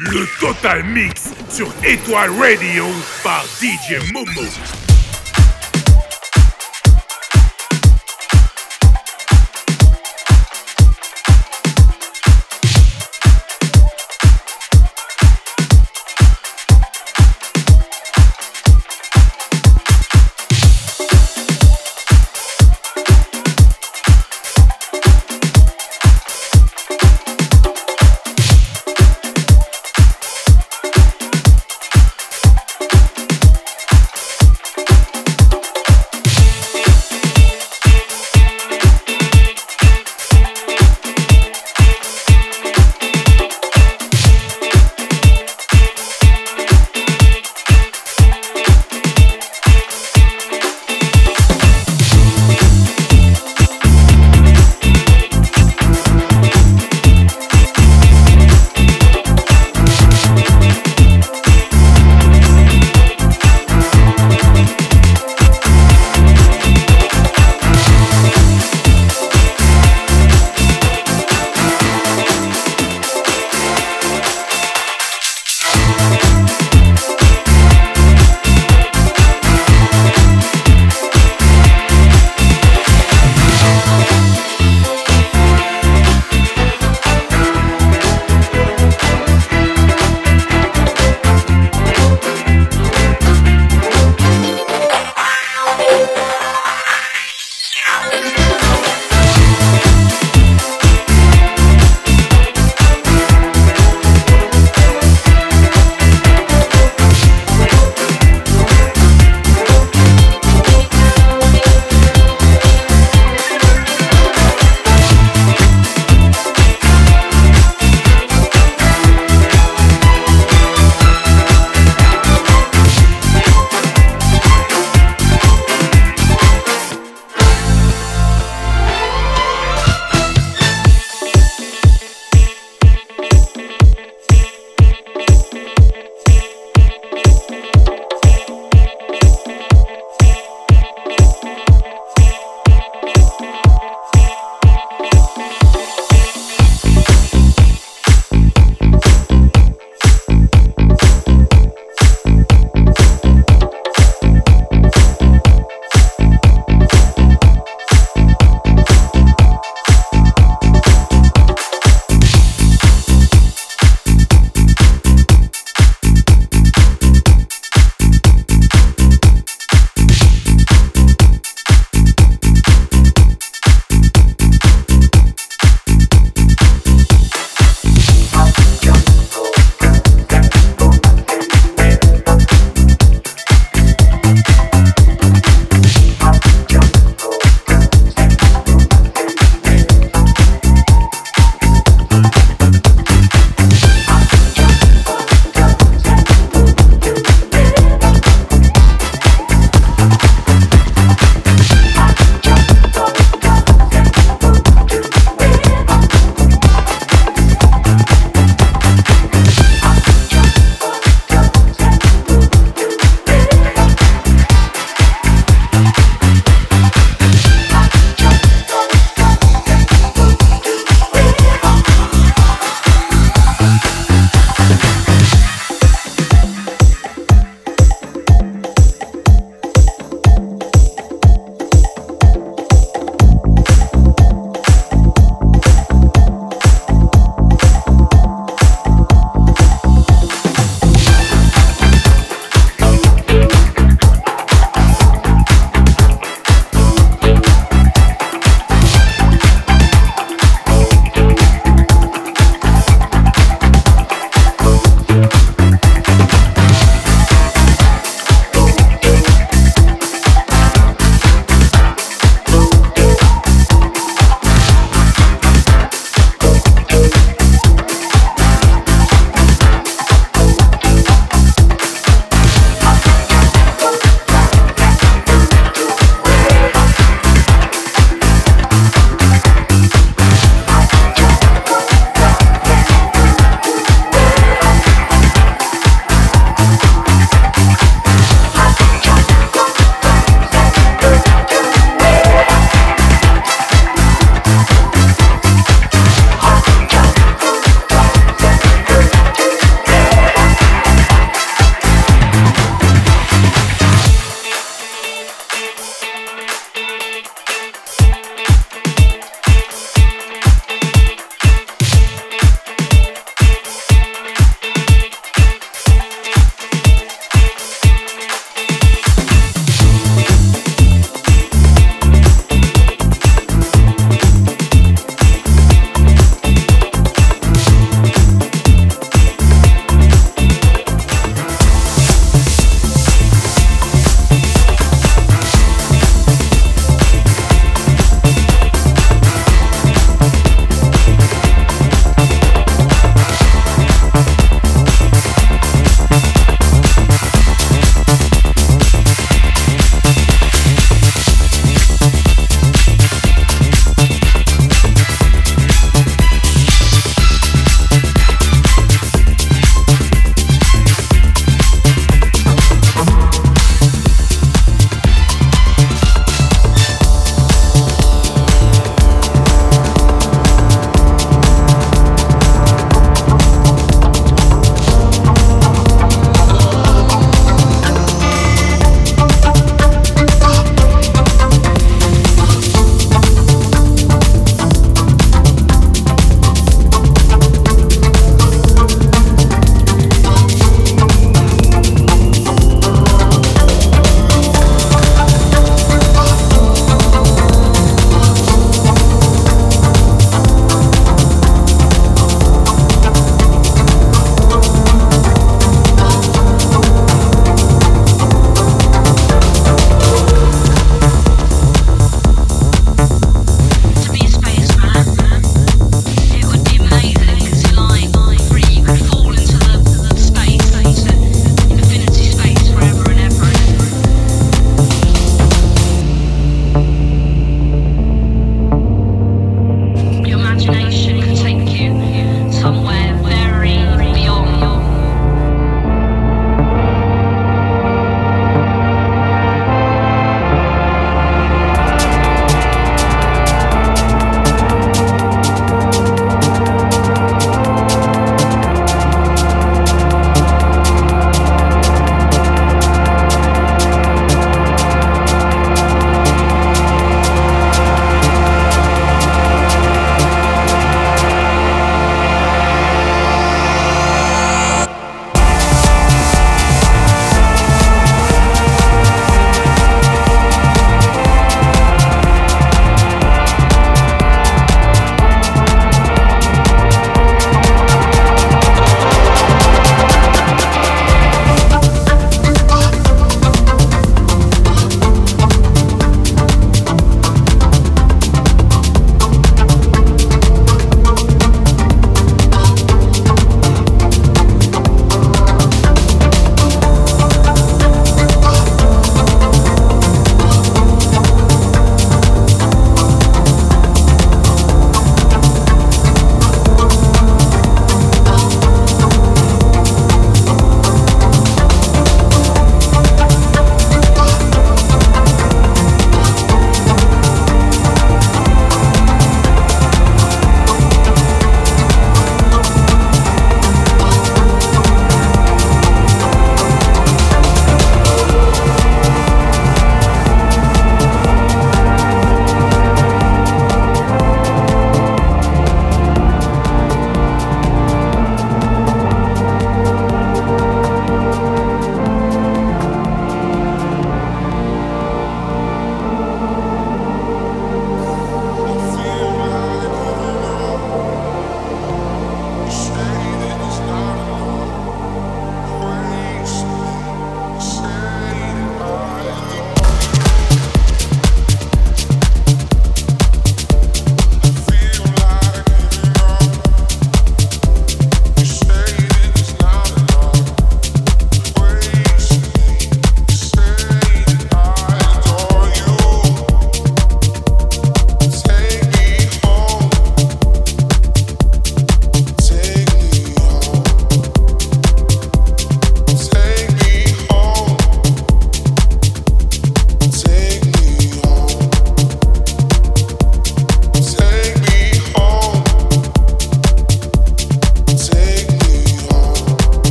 Le Total Mix sur Étoile Radio par DJ Momo.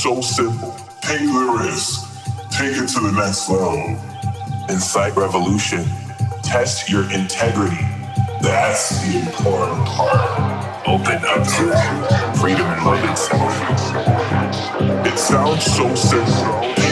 So simple. Take the risk. take it to the next level. Incite revolution, test your integrity. That's the important part. Open up to freedom and love itself. It sounds so simple.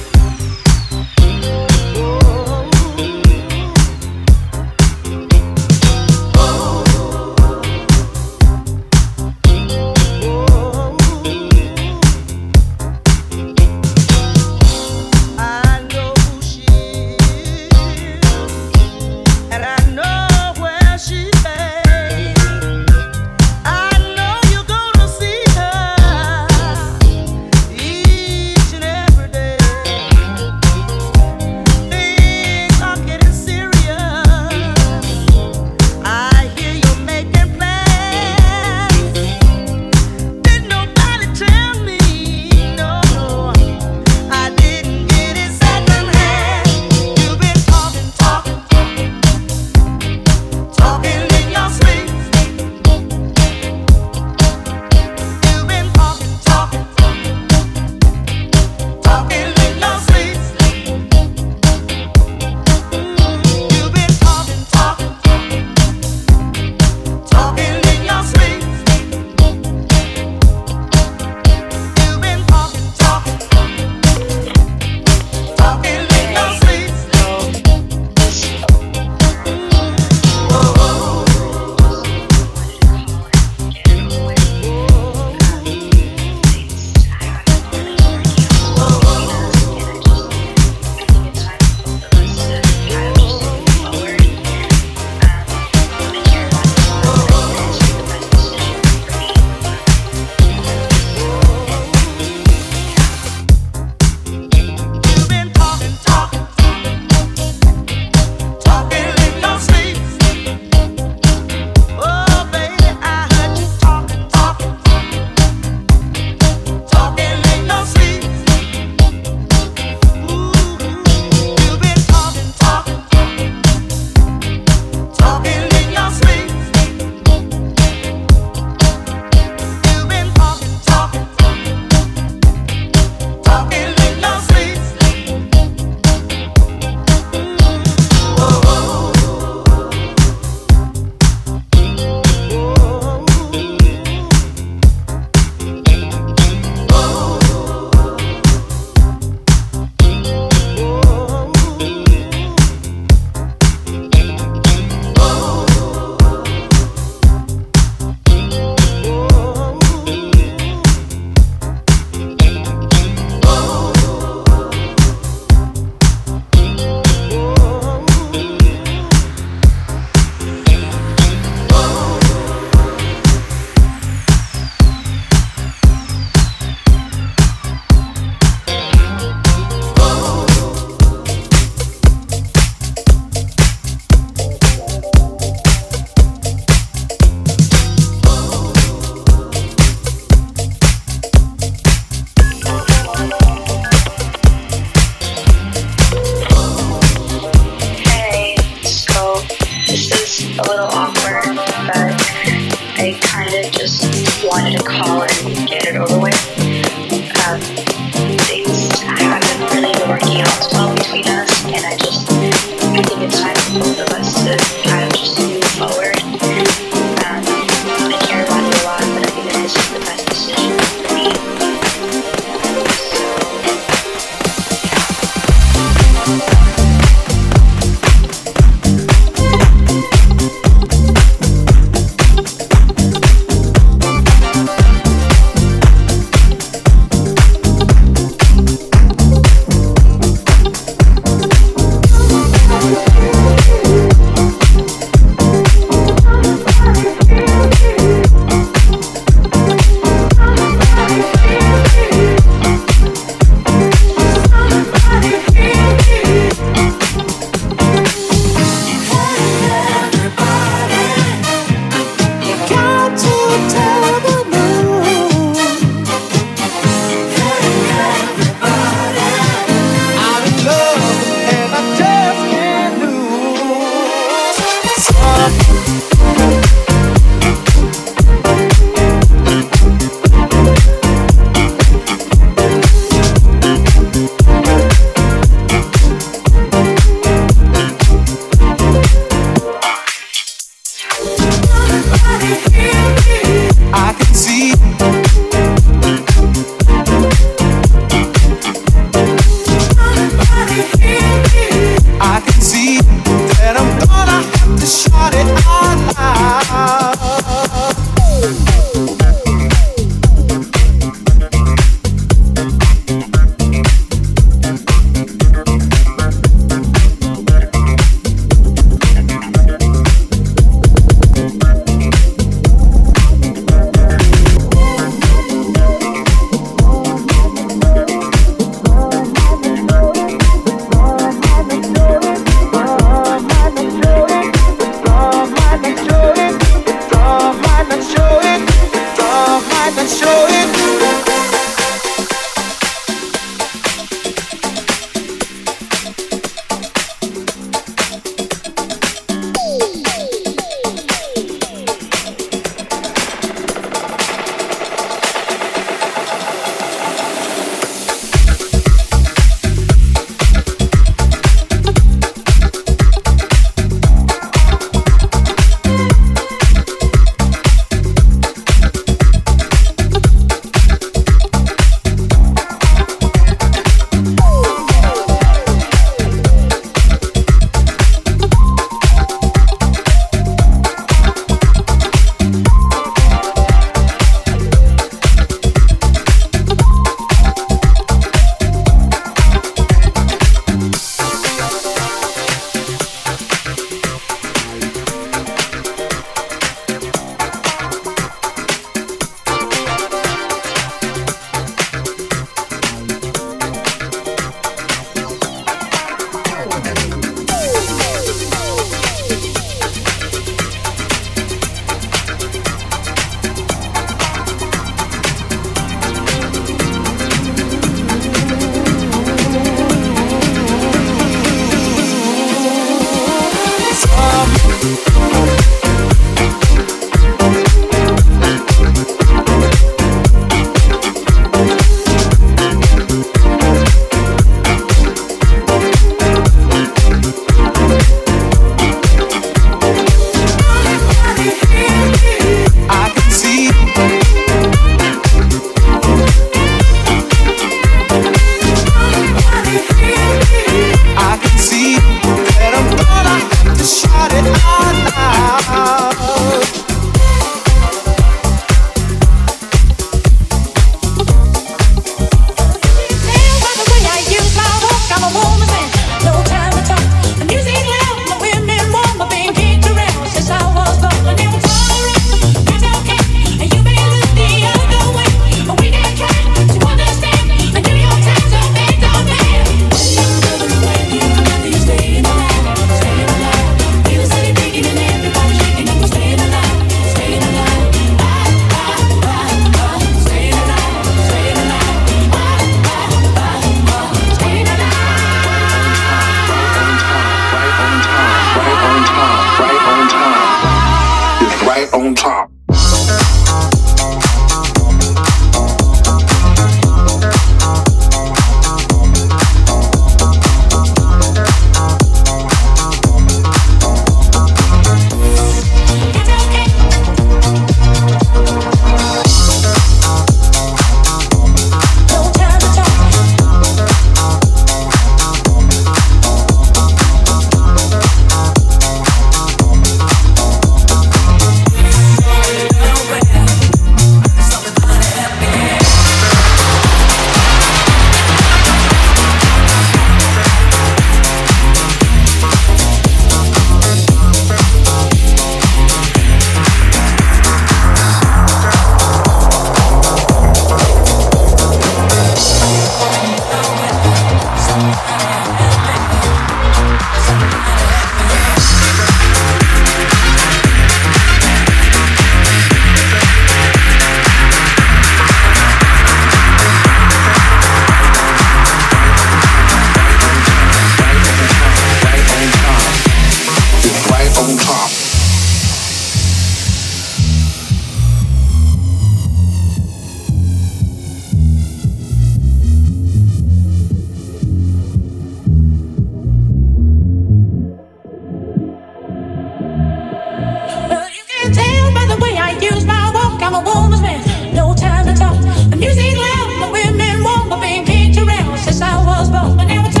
But now it's